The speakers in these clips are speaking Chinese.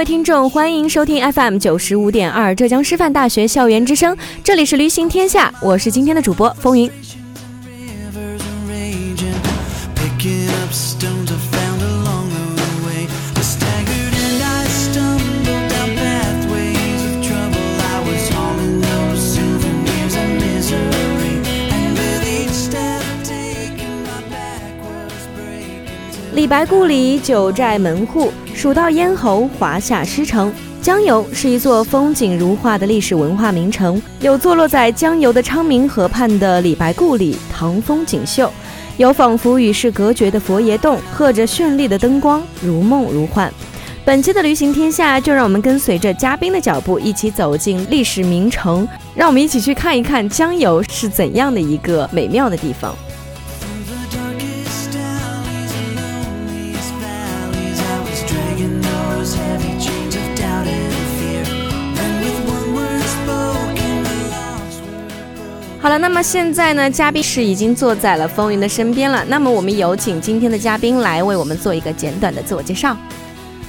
位听众，欢迎收听 FM 九十五点二浙江师范大学校园之声，这里是旅行天下，我是今天的主播风云。李白故里，九寨门户。蜀道咽喉，华夏诗城。江油是一座风景如画的历史文化名城，有坐落在江油的昌明河畔的李白故里，唐风锦绣；有仿佛与世隔绝的佛爷洞，和着绚丽的灯光，如梦如幻。本期的旅行天下，就让我们跟随着嘉宾的脚步，一起走进历史名城，让我们一起去看一看江油是怎样的一个美妙的地方。好了，那么现在呢，嘉宾是已经坐在了风云的身边了。那么我们有请今天的嘉宾来为我们做一个简短的自我介绍。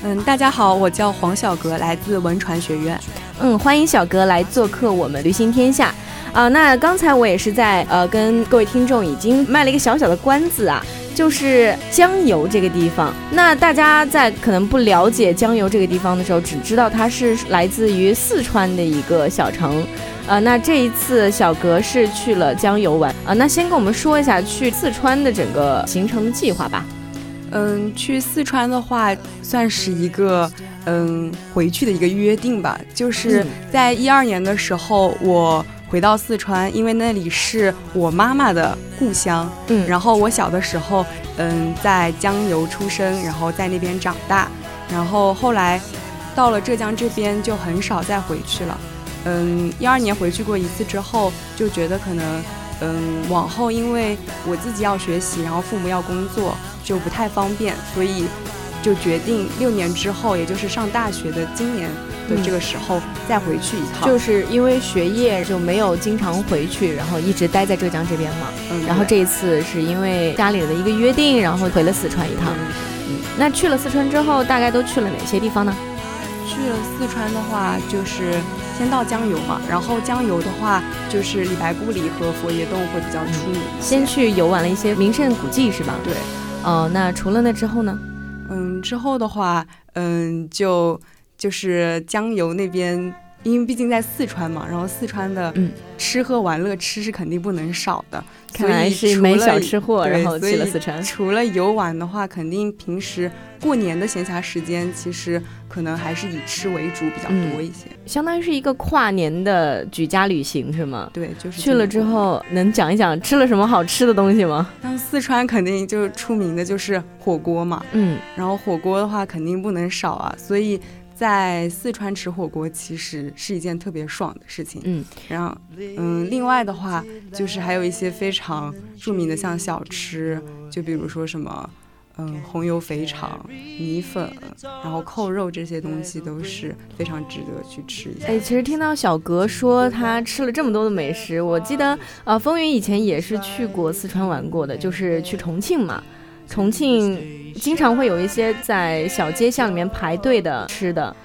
嗯，大家好，我叫黄小格，来自文传学院。嗯，欢迎小格来做客我们旅行天下。啊，那刚才我也是在呃跟各位听众已经卖了一个小小的关子啊，就是江油这个地方。那大家在可能不了解江油这个地方的时候，只知道它是来自于四川的一个小城。呃，那这一次小格是去了江油玩啊，那先跟我们说一下去四川的整个行程的计划吧。嗯，去四川的话，算是一个嗯回去的一个约定吧。就是在一二年的时候，我回到四川，因为那里是我妈妈的故乡。嗯，然后我小的时候，嗯，在江油出生，然后在那边长大，然后后来到了浙江这边，就很少再回去了。嗯，一二年回去过一次之后，就觉得可能，嗯，往后因为我自己要学习，然后父母要工作，就不太方便，所以就决定六年之后，也就是上大学的今年的这个时候再回去一趟。就是因为学业就没有经常回去，然后一直待在浙江这边嘛。嗯。然后这一次是因为家里的一个约定，然后回了四川一趟。嗯。那去了四川之后，大概都去了哪些地方呢？去了四川的话，就是。先到江油嘛，然后江油的话就是李白故里和佛爷洞会比较出名。先去游玩了一些名胜古迹是吧？对。哦，那除了那之后呢？嗯，之后的话，嗯，就就是江油那边。因为毕竟在四川嘛，然后四川的吃喝玩乐吃是肯定不能少的，看来是没小吃货，然后去了四川。除了游玩的话，肯定平时过年的闲暇时间，其实可能还是以吃为主比较多一些。相当于是一个跨年的举家旅行是吗？对，就是去了之后能讲一讲吃了什么好吃的东西吗？像四川肯定就出名的就是火锅嘛，嗯，然后火锅的话肯定不能少啊，所以。在四川吃火锅其实是一件特别爽的事情，嗯，然后，嗯，另外的话就是还有一些非常著名的像小吃，就比如说什么，嗯，红油肥肠、米粉，然后扣肉这些东西都是非常值得去吃一下。哎，其实听到小格说他吃了这么多的美食，我记得，呃，风云以前也是去过四川玩过的，就是去重庆嘛。重庆经常会有一些在小街巷里面排队的吃的，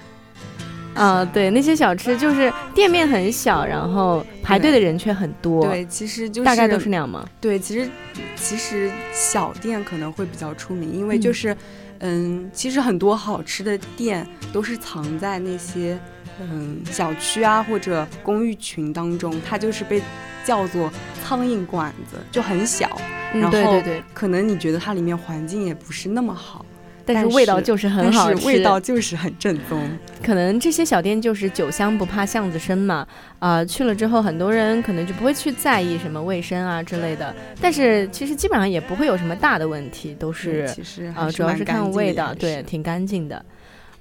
啊，对，那些小吃就是店面很小，然后排队的人却很多。对，其实就是大概都是那样吗？对，其实其实小店可能会比较出名，因为就是，嗯，其实很多好吃的店都是藏在那些嗯小区啊或者公寓群当中，它就是被叫做苍蝇馆子，就很小。然后可能你觉得它里面环境也不是那么好，但是味道就是很好吃，味道就是很正宗。可能这些小店就是酒香不怕巷子深嘛，啊，去了之后很多人可能就不会去在意什么卫生啊之类的，但是其实基本上也不会有什么大的问题，都是啊，主要是看味道，对，挺干净的。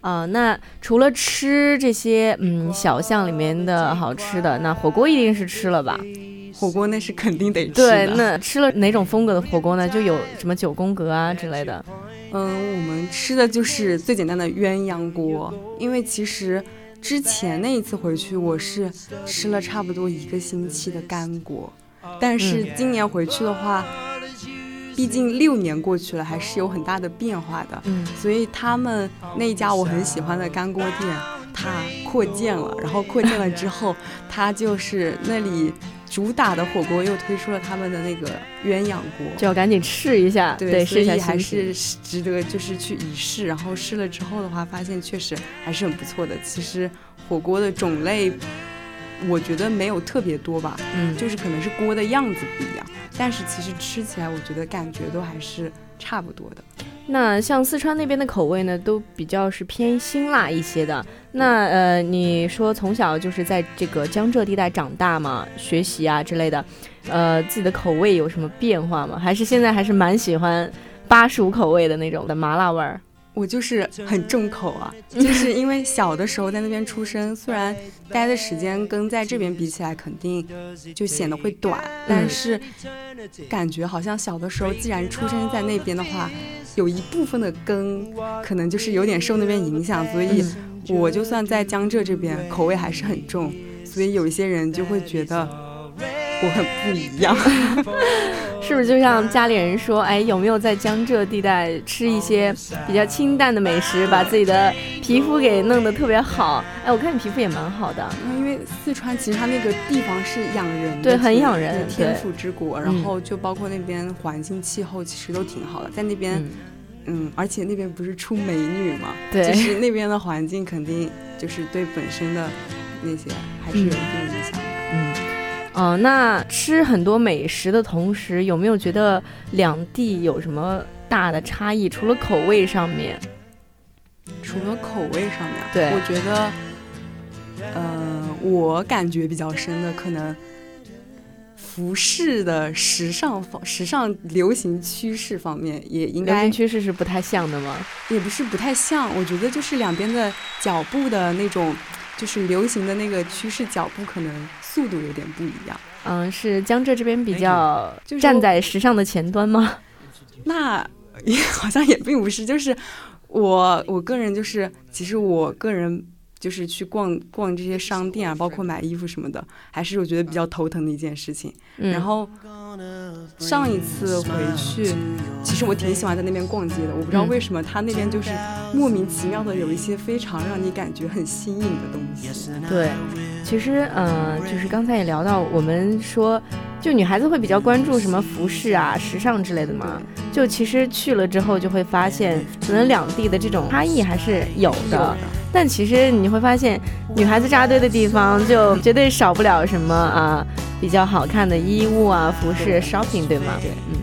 啊，那除了吃这些嗯小巷里面的好吃的，那火锅一定是吃了吧？火锅那是肯定得吃对，那吃了哪种风格的火锅呢？就有什么九宫格啊之类的。嗯，我们吃的就是最简单的鸳鸯锅，因为其实之前那一次回去，我是吃了差不多一个星期的干锅，但是今年回去的话，毕竟六年过去了，还是有很大的变化的。嗯，所以他们那一家我很喜欢的干锅店，它扩建了，然后扩建了之后，它就是那里。主打的火锅又推出了他们的那个鸳鸯锅，就要赶紧试一下，对，所以还是值得就是去一试。然后试了之后的话，发现确实还是很不错的。其实火锅的种类，我觉得没有特别多吧，嗯，就是可能是锅的样子不一样，但是其实吃起来我觉得感觉都还是差不多的。那像四川那边的口味呢，都比较是偏辛辣一些的。那呃，你说从小就是在这个江浙地带长大嘛，学习啊之类的，呃，自己的口味有什么变化吗？还是现在还是蛮喜欢巴蜀口味的那种的麻辣味儿？我就是很重口啊，就是因为小的时候在那边出生，虽然待的时间跟在这边比起来肯定就显得会短，但是感觉好像小的时候既然出生在那边的话，有一部分的根可能就是有点受那边影响，所以我就算在江浙这边口味还是很重，所以有一些人就会觉得。我很不一样，是不是就像家里人说，哎，有没有在江浙地带吃一些比较清淡的美食，把自己的皮肤给弄得特别好？哎，我看你皮肤也蛮好的。因为四川其实它那个地方是养人，对，很养人，天府之国。然后就包括那边环境气候其实都挺好的，在那边，嗯，而且那边不是出美女嘛，对，就是那边的环境肯定就是对本身的那些还是有一定影响，嗯。哦，那吃很多美食的同时，有没有觉得两地有什么大的差异？除了口味上面，除了口味上面，对，我觉得，呃，我感觉比较深的，可能服饰的时尚方、时尚流行趋势方面，也应该流行趋势是不太像的吗？也不是不太像，我觉得就是两边的脚步的那种，就是流行的那个趋势脚步可能。速度有点不一样，嗯，是江浙这边比较站在时尚的前端吗？那也 好像也并不是，就是我我个人就是，其实我个人。就是去逛逛这些商店啊，包括买衣服什么的，还是我觉得比较头疼的一件事情。然后上一次回去，其实我挺喜欢在那边逛街的。我不知道为什么他那边就是莫名其妙的有一些非常让你感觉很新颖的东西。对，其实嗯，就是刚才也聊到，我们说就女孩子会比较关注什么服饰啊、时尚之类的嘛。就其实去了之后就会发现，可能两地的这种差异还是有的。但其实你会发现，女孩子扎堆的地方就绝对少不了什么啊，比较好看的衣物啊、服饰、shopping，对吗？对，嗯。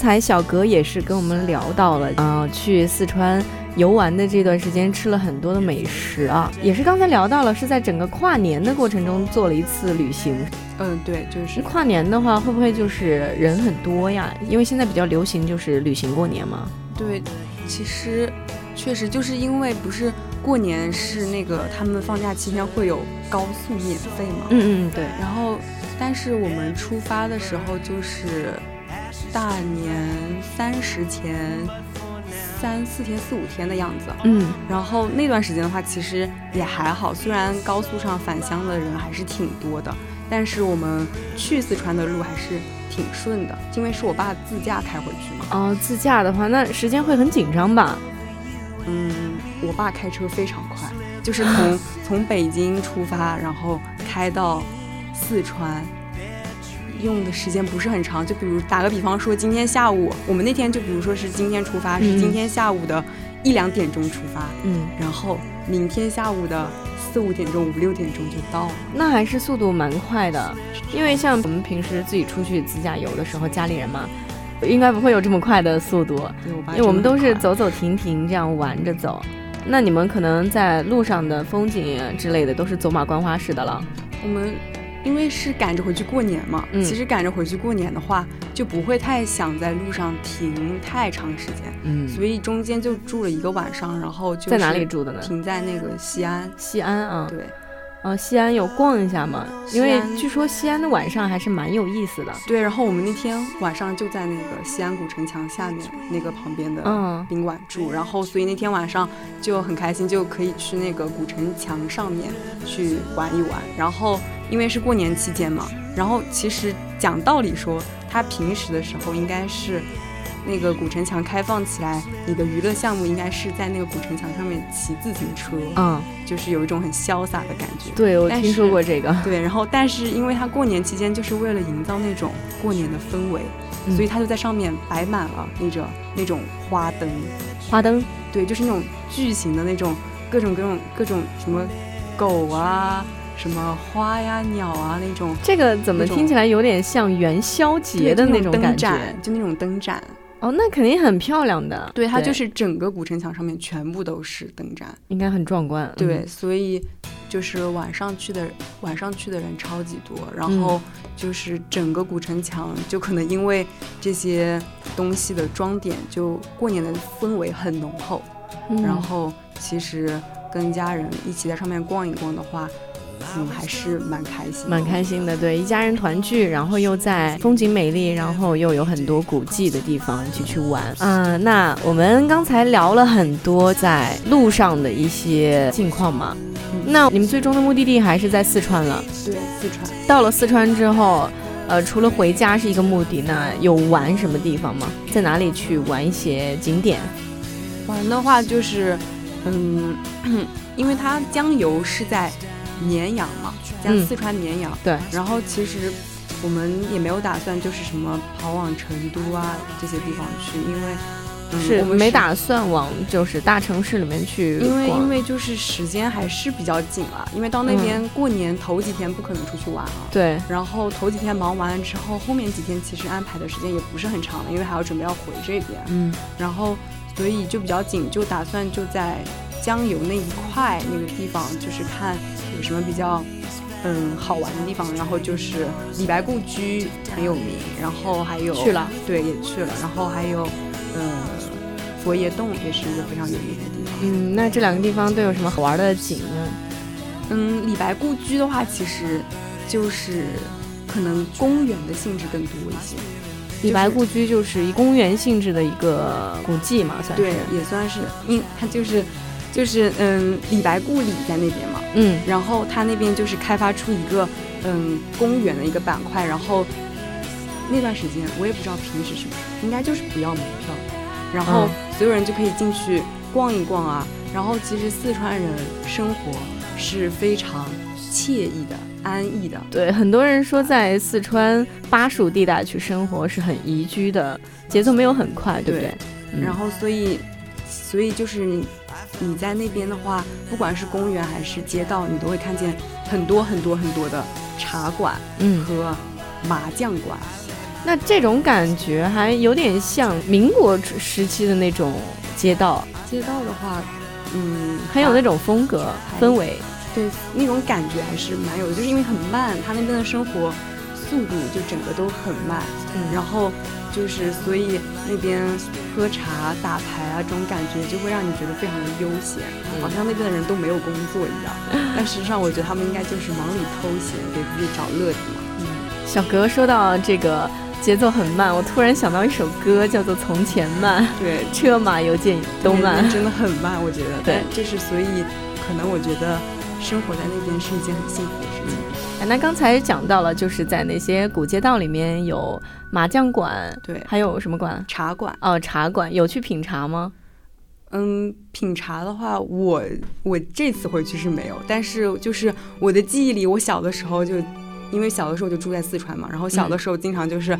才小格也是跟我们聊到了，嗯，去四川游玩的这段时间吃了很多的美食啊，也是刚才聊到了，是在整个跨年的过程中做了一次旅行。嗯，对，就是跨年的话，会不会就是人很多呀？因为现在比较流行就是旅行过年嘛。对，其实确实就是因为不是过年是那个他们放假期间会有高速免费嘛，嗯嗯对，然后但是我们出发的时候就是大年三十前三四天四五天的样子，嗯，然后那段时间的话其实也还好，虽然高速上返乡的人还是挺多的，但是我们去四川的路还是挺顺的，因为是我爸自驾开回去嘛。哦，自驾的话，那时间会很紧张吧？嗯，我爸开车非常快，就是从 从北京出发，然后开到四川，用的时间不是很长。就比如打个比方说，今天下午我们那天就比如说是今天出发，是今天下午的一两点钟出发，嗯，然后明天下午的四五点钟、五六点钟就到了。那还是速度蛮快的，因为像我们平时自己出去自驾游的时候，家里人嘛，应该不会有这么快的速度，因为我们都是走走停停这样玩着走。那你们可能在路上的风景啊之类的都是走马观花式的了。我们因为是赶着回去过年嘛，嗯其实赶着回去过年的话，就不会太想在路上停太长时间，嗯所以中间就住了一个晚上，然后就在哪里住的呢？停在那个西安。西安啊，对呃，西安有逛一下吗？因为据说西安的晚上还是蛮有意思的。对，然后我们那天晚上就在那个西安古城墙下面那个旁边的嗯宾馆住，然后所以那天晚上就很开心，就可以去那个古城墙上面去玩一玩。然后因为是过年期间嘛，然后其实讲道理说，他平时的时候应该是那个古城墙开放起来，你的娱乐项目应该是在那个古城墙上面骑自行车，嗯，就是有一种很潇洒的感觉。对，我听说过这个。对，然后但是因为它过年期间就是为了营造那种过年的氛围，嗯所以它就在上面摆满了那种那种花灯，花灯，对，就是那种巨型的那种各种各种各种什么狗啊、什么花呀、鸟啊那种。这个怎么听起来有点像元宵节的那种感觉？就那种灯展，哦，那肯定很漂亮的。对，它就是整个古城墙上面全部都是灯展，应该很壮观。对，嗯，所以就是晚上去的晚上去的人超级多，然嗯后就是整个古城墙就可能因为这些东西的装点，就过年的氛围很浓厚。嗯然后其实跟家人一起在上面逛一逛的话，嗯，还是蛮开心，蛮开心的，对，一家人团聚，然后又在风景美丽，然后又有很多古迹的地方一起去玩。嗯、那我们刚才聊了很多在路上的一些近况嘛，那你们最终的目的地还是在四川了。对四川。到了四川之后，呃，除了回家是一个目的，那有玩什么地方吗？在哪里去玩一些景点？玩的话就是，嗯，因为它江油是在绵阳嘛，江嗯。四川绵阳，对，然后其实我们也没有打算就是什么跑往成都啊这些地方去，因为、嗯、是我们没打算往就是大城市里面去因为因为就是时间还是比较紧了，因为到那边过年头几天不可能出去玩了。对，然后头几天忙完了之后，后面几天其实安排的时间也不是很长了，因为还要准备要回这边，嗯。然后所以就比较紧，就打算就在江油那一块那个地方，就是看有什么比较嗯好玩的地方。然后就是李白故居很有名，然后还有去了，对也去了，然后还有嗯佛爷洞也是一个非常有名的地方。嗯，那这两个地方都有什么好玩的景呢？嗯，李白故居的话，其实就是可能公园的性质更多一些。李白故居就是以公园性质的一个古迹嘛，算是。对，也算是，因它就是就是嗯，李白故里在那边嘛，嗯。然后他那边就是开发出一个嗯公园的一个板块，然后那段时间我也不知道平时是不是，应该就是不要门票，然后嗯。所有人就可以进去逛一逛啊。然后其实四川人生活是非常惬意的、安逸的，对，很多人说在四川巴蜀地带去生活是很宜居的，节奏没有很快，对不对？嗯。然后所以，所以就是你你在那边的话，不管是公园还是街道，你都会看见很多很多很多的茶馆嗯，和麻将馆。那这种感觉还有点像民国时期的那种街道，街道的话，嗯，很有那种风格氛围。对那种感觉还是蛮有的，就是因为很慢，他那边的生活速度就整个都很慢，嗯，然后就是所以那边喝茶打牌啊这种感觉就会让你觉得非常的悠闲，好像那边的人都没有工作一样。但实际上，我觉得他们应该就是忙里偷闲，给自己找乐子嘛。嗯，小格说到这个节奏很慢，我突然想到一首歌，叫做《从前慢》。对，车马邮件都慢，真的很慢，我觉得。对，这是所以可能我觉得生活在那边是一件很幸福的事情。哎，那刚才讲到了，就是在那些古街道里面有麻将馆，对，还有什么馆？茶馆。哦，茶馆有去品茶吗？嗯，品茶的话，我我这次回去是没有，但是就是我的记忆里，我小的时候就，因为小的时候就住在四川嘛，然后小的时候经常就是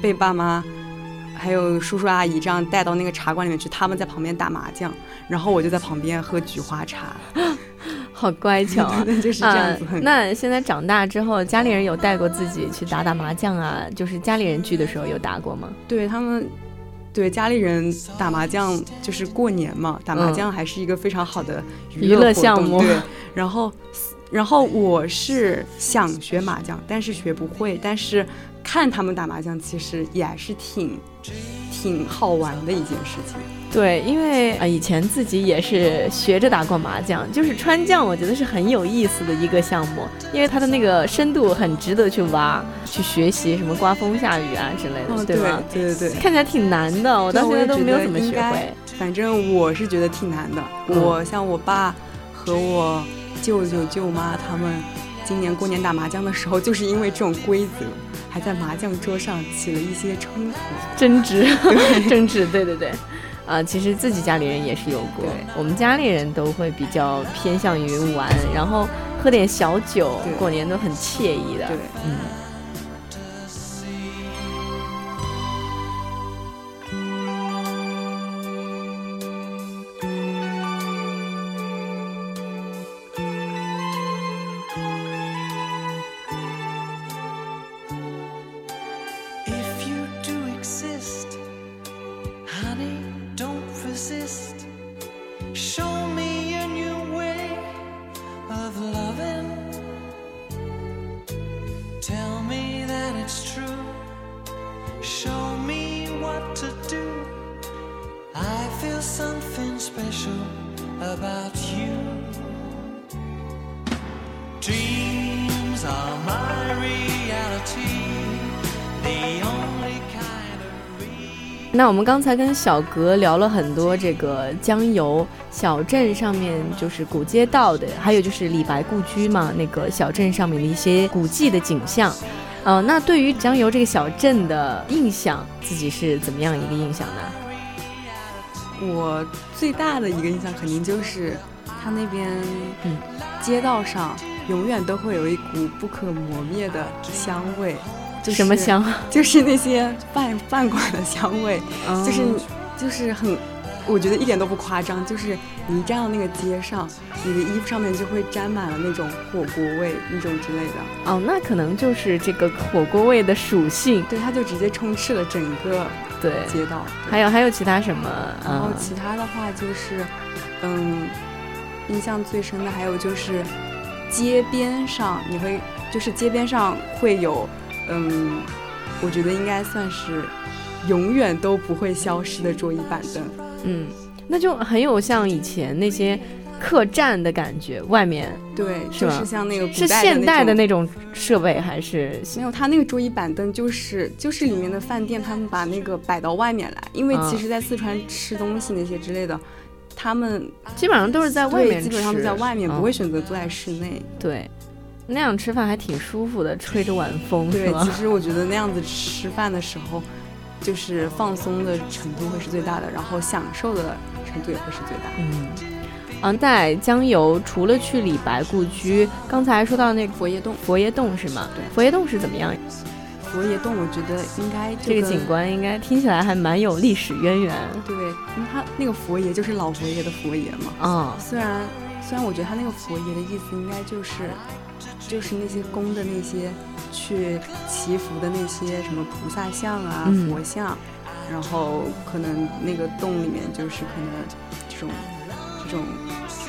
被爸妈还有叔叔阿姨这样带到那个茶馆里面去，他们在旁边打麻将，然后我就在旁边喝菊花茶。好乖巧，就是这样子。那现在长大之后，家里人有带过自己去打打麻将啊？就是家里人聚的时候有打过吗？对他们，对家里人打麻将就是过年嘛，打麻将还是一个非常好的娱乐项目。对，然后，然后我是想学麻将，但是学不会，但是看他们打麻将，其实也还是挺挺好玩的一件事情。对，因为啊，以前自己也是学着打过麻将，就是川将，我觉得是很有意思的一个项目，因为它的那个深度很值得去挖、去学习，什么刮风下雨啊之类的，对吧？对对对，看起来挺难的，我到现在都没有怎么学会。反正我是觉得挺难的。我像我爸和我舅舅舅妈他们，今年过年打麻将的时候，就是因为这种规则，还在麻将桌上起了一些冲突、争执、争执。对对对。啊，其实自己家里人也是有过，我们家里人都会比较偏向于玩，然后喝点小酒，过年都很惬意的。对，嗯。那我们刚才跟小格聊了很多这个江油小镇上面就是古街道的，还有就是李白故居嘛，那个小镇上面的一些古迹的景象。呃，那对于江油这个小镇的印象，自己是怎么样一个印象呢？我最大的一个印象肯定就是它那边，嗯，街道上永远都会有一股不可磨灭的香味。就什么香？就是那些饭饭馆的香味，就是就是很，我觉得一点都不夸张。就是你一站到那个街上，你的衣服上面就会沾满了那种火锅味，那种之类的。哦，那可能就是这个火锅味的属性。对，它就直接充斥了整个对街道。还有还有其他什么？然后其他的话就是，嗯，印象最深的还有就是街边上，你会就是街边上会有。嗯，我觉得应该算是永远都不会消失的桌椅板凳。嗯，那就很有像以前那些客栈的感觉，外面对，就是像那个是现代的那种设备还是没有？它那个桌椅板凳就是就是里面的饭店，他们把那个摆到外面来，因为其实，在四川吃东西那些之类的，他们基本上都是在外面，基本上都在外面，不会选择坐在室内。对。那样吃饭还挺舒服的，吹着晚风，对，其实我觉得那样子吃饭的时候，就是放松的程度会是最大的，然后享受的程度也会是最大。嗯，嗯，在江油除了去李白故居，刚才说到那个佛爷洞，佛爷洞是吗？对，佛爷洞是怎么样？佛爷洞，我觉得应该这个景观应该听起来还蛮有历史渊源。对，因为他那个佛爷就是老佛爷的佛爷嘛。啊，虽然虽然我觉得他那个佛爷的意思应该就是。就是那些供的那些去祈福的那些什么菩萨像啊、佛像，然后可能那个洞里面就是可能这种这种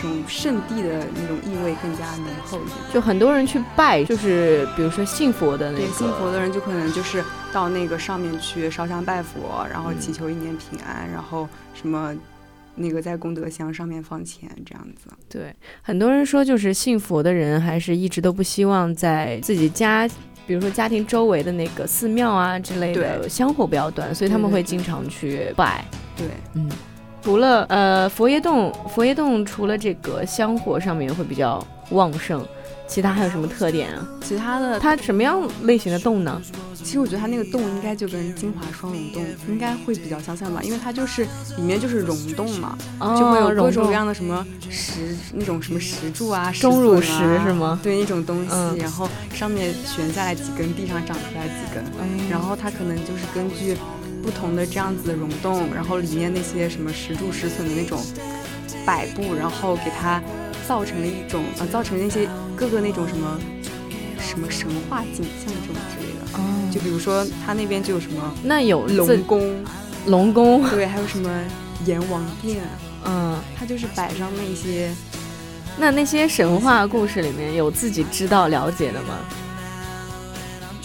这种圣地的那种意味更加浓厚一点。就很多人去拜，就是比如说信佛的那个，对信佛的人就可能就是到那个上面去烧香拜佛，然后祈求一年平安，然后什么那个在功德箱上面放钱这样子。对，很多人说就是信佛的人还是一直都不希望在自己家。比如说家庭周围的那个寺庙啊之类的香火不要断，所以他们会经常去拜。对，嗯，除了呃佛爷洞，佛爷洞除了这个香火上面会比较旺盛。其他还有什么特点啊？其他的，它什么样类型的洞呢？其实我觉得它那个洞应该就跟金华双龙洞应该会比较相像吧，因为它就是里面就是溶洞嘛，就会有各种各样的什么石那种什么石柱啊、钟乳石是吗？对，那种东西，然后上面悬下来几根，地上长出来几根，然后它可能就是根据不同的这样子的溶洞，然后里面那些什么石柱石笋的那种摆布，然后给它。造成了一种啊，造成那些各个那种什么什么神话景象这种之类的。哦，就比如说他那边就有什么那有龙宫，龙宫对，还有什么阎王殿。嗯，他就是摆上那些。那那些神话故事里面有自己知道了解的吗？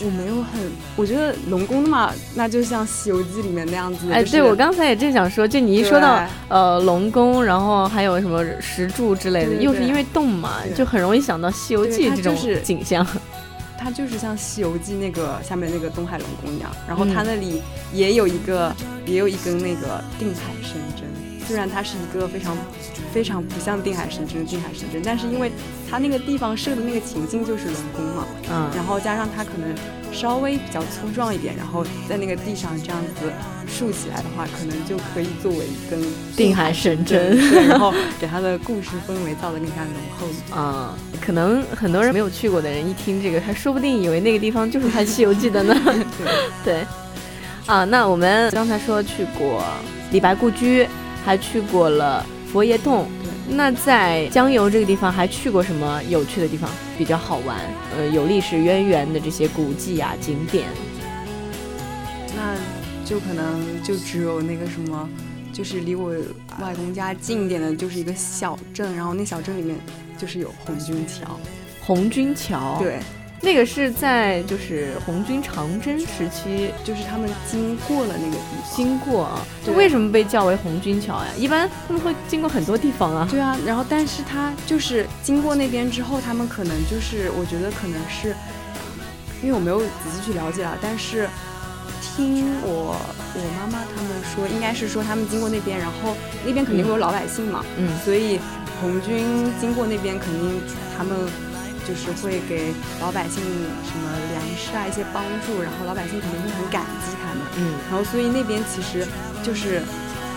我没有很，我觉得龙宫嘛，那就像《西游记》里面那样子。哎，对我刚才也正想说，就你一说到呃龙宫，然后还有什么石柱之类的，又是因为洞嘛，就很容易想到《西游记》这种景象。它就是像《西游记》那个下面那个东海龙宫一样，然后它那里也有一个，也有一根那个定海神针。虽然它是一个非常非常不像定海神针的定海神针，但是因为它那个地方设的那个情境就是龙宫嘛，嗯，然后加上它可能稍微比较粗壮一点，然后在那个地上这样子竖起来的话，可能就可以作为一根定海神针，对，然后给它的故事氛围造的更加浓厚 啊。可能很多人没有去过的人一听这个，他说不定以为那个地方就是拍《西游记》的呢。对，啊，那我们刚才说去过李白故居。还去过了佛爷洞，那在江油这个地方还去过什么有趣的地方？比较好玩，呃，有历史渊源的这些古迹啊景点，那就可能就只有那个什么，就是离我外公家近一点的，就是一个小镇，然后那小镇里面就是有红军桥，红军桥，对。那个是在就是红军长征时期，就是他们经过了那个地方，经过啊，就为什么被叫为红军桥呀？一般他们会经过很多地方啊。对啊，然后但是他就是经过那边之后，他们可能就是我觉得可能是，因为我没有仔细去了解啊，但是听我我妈妈他们说，应该是说他们经过那边，然后那边肯定会有老百姓嘛，嗯，所以红军经过那边肯定他们。就是会给老百姓什么粮食啊一些帮助，然后老百姓肯定会很感激他们。嗯，然后所以那边其实就是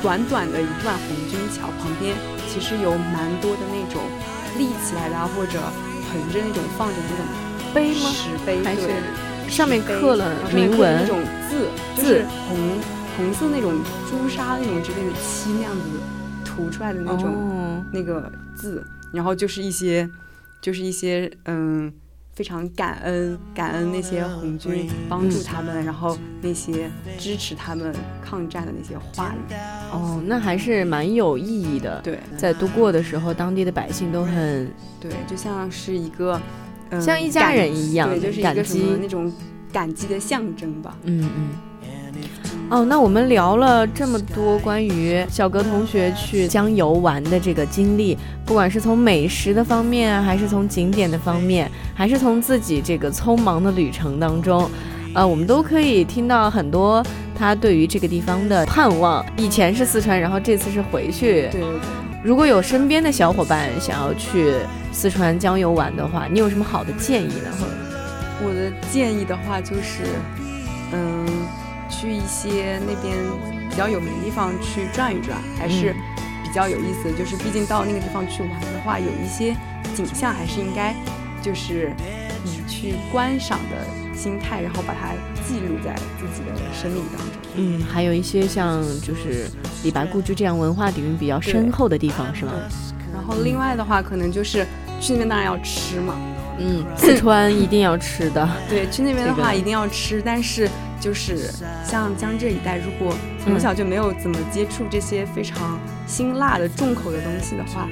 短短的一段红军桥旁边，其实有蛮多的那种立起来的啊，或者横着那种放着那种碑吗？石碑，上面刻了铭文那种字，就是红红色那种朱砂那种之类的漆那样子涂出来的那种那个字，然后就是一些。就是一些嗯，非常感恩感恩那些红军帮助他们，然后那些支持他们抗战的那些话语。哦，那还是蛮有意义的。对，在度过的时候，当地的百姓都很对，就像是一个嗯像一家人一样，对，就是一个什么那种感激的象征吧。嗯嗯。哦，那我们聊了这么多关于小格同学去江游玩的这个经历，不管是从美食的方面，还是从景点的方面，还是从自己这个匆忙的旅程当中，呃，我们都可以听到很多他对于这个地方的盼望。以前是四川，然后这次是回去。对对对。如果有身边的小伙伴想要去四川江油玩的话，你有什么好的建议呢？我的建议的话就是，嗯。去一些那边比较有名的地方去转一转，还是比较有意思的。就是毕竟到那个地方去玩的话，有一些景象还是应该就是以去观赏的心态，然后把它记录在自己的生命当中。嗯，还有一些像就是李白故居这样文化底蕴比较深厚的地方，是吗？然后另外的话，可能就是去那边当然要吃嘛。嗯，四川一定要吃的。对，去那边的话一定要吃，但是。就是像江浙一带，如果从小就没有怎么接触这些非常辛辣的重口的东西的话，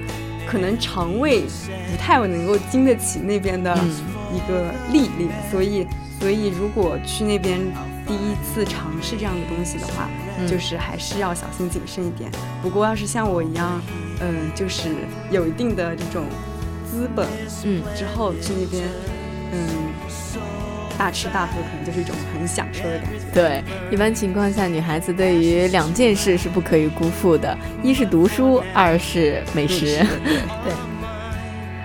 可能肠胃不太能够经得起那边的一个历练，所以所以如果去那边第一次尝试这样的东西的话，就是还是要小心谨慎一点。不过要是像我一样，嗯，就是有一定的这种资本，嗯，之后去那边，嗯。大吃大喝可能就是一种很享受的感觉。对，一般情况下，女孩子对于两件事是不可以辜负的，一是读书，二是美食。对。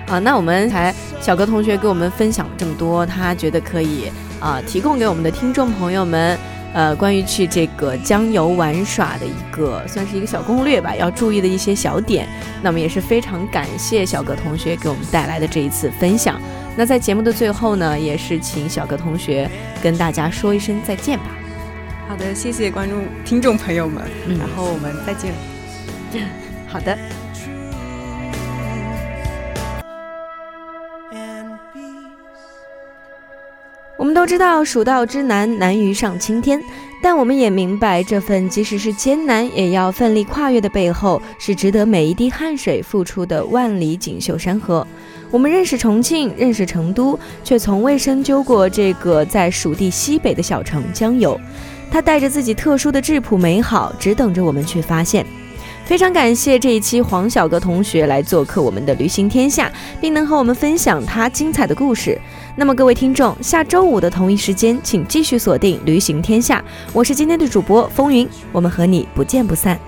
啊，那我们才小哥同学给我们分享了这么多，他觉得可以啊，提供给我们的听众朋友们，呃，关于去这个江游玩耍的一个算是一个小攻略吧，要注意的一些小点。那么也是非常感谢小哥同学给我们带来的这一次分享。那在节目的最后呢，也是请小哥同学跟大家说一声再见吧。好的，谢谢观众、听众朋友们，然后我们再见。好的。我们都知道蜀道之难，难于上青天，但我们也明白，这份即使是艰难，也要奋力跨越的背后，是值得每一滴汗水付出的万里锦绣山河。我们认识重庆，认识成都，却从未深究过这个在蜀地西北的小城江油。它带着自己特殊的质朴美好，只等着我们去发现。非常感谢这一期黄小哥同学来做客我们的旅行天下，并能和我们分享他精彩的故事。那么各位听众，下周五的同一时间，请继续锁定旅行天下。我是今天的主播风云，我们和你不见不散。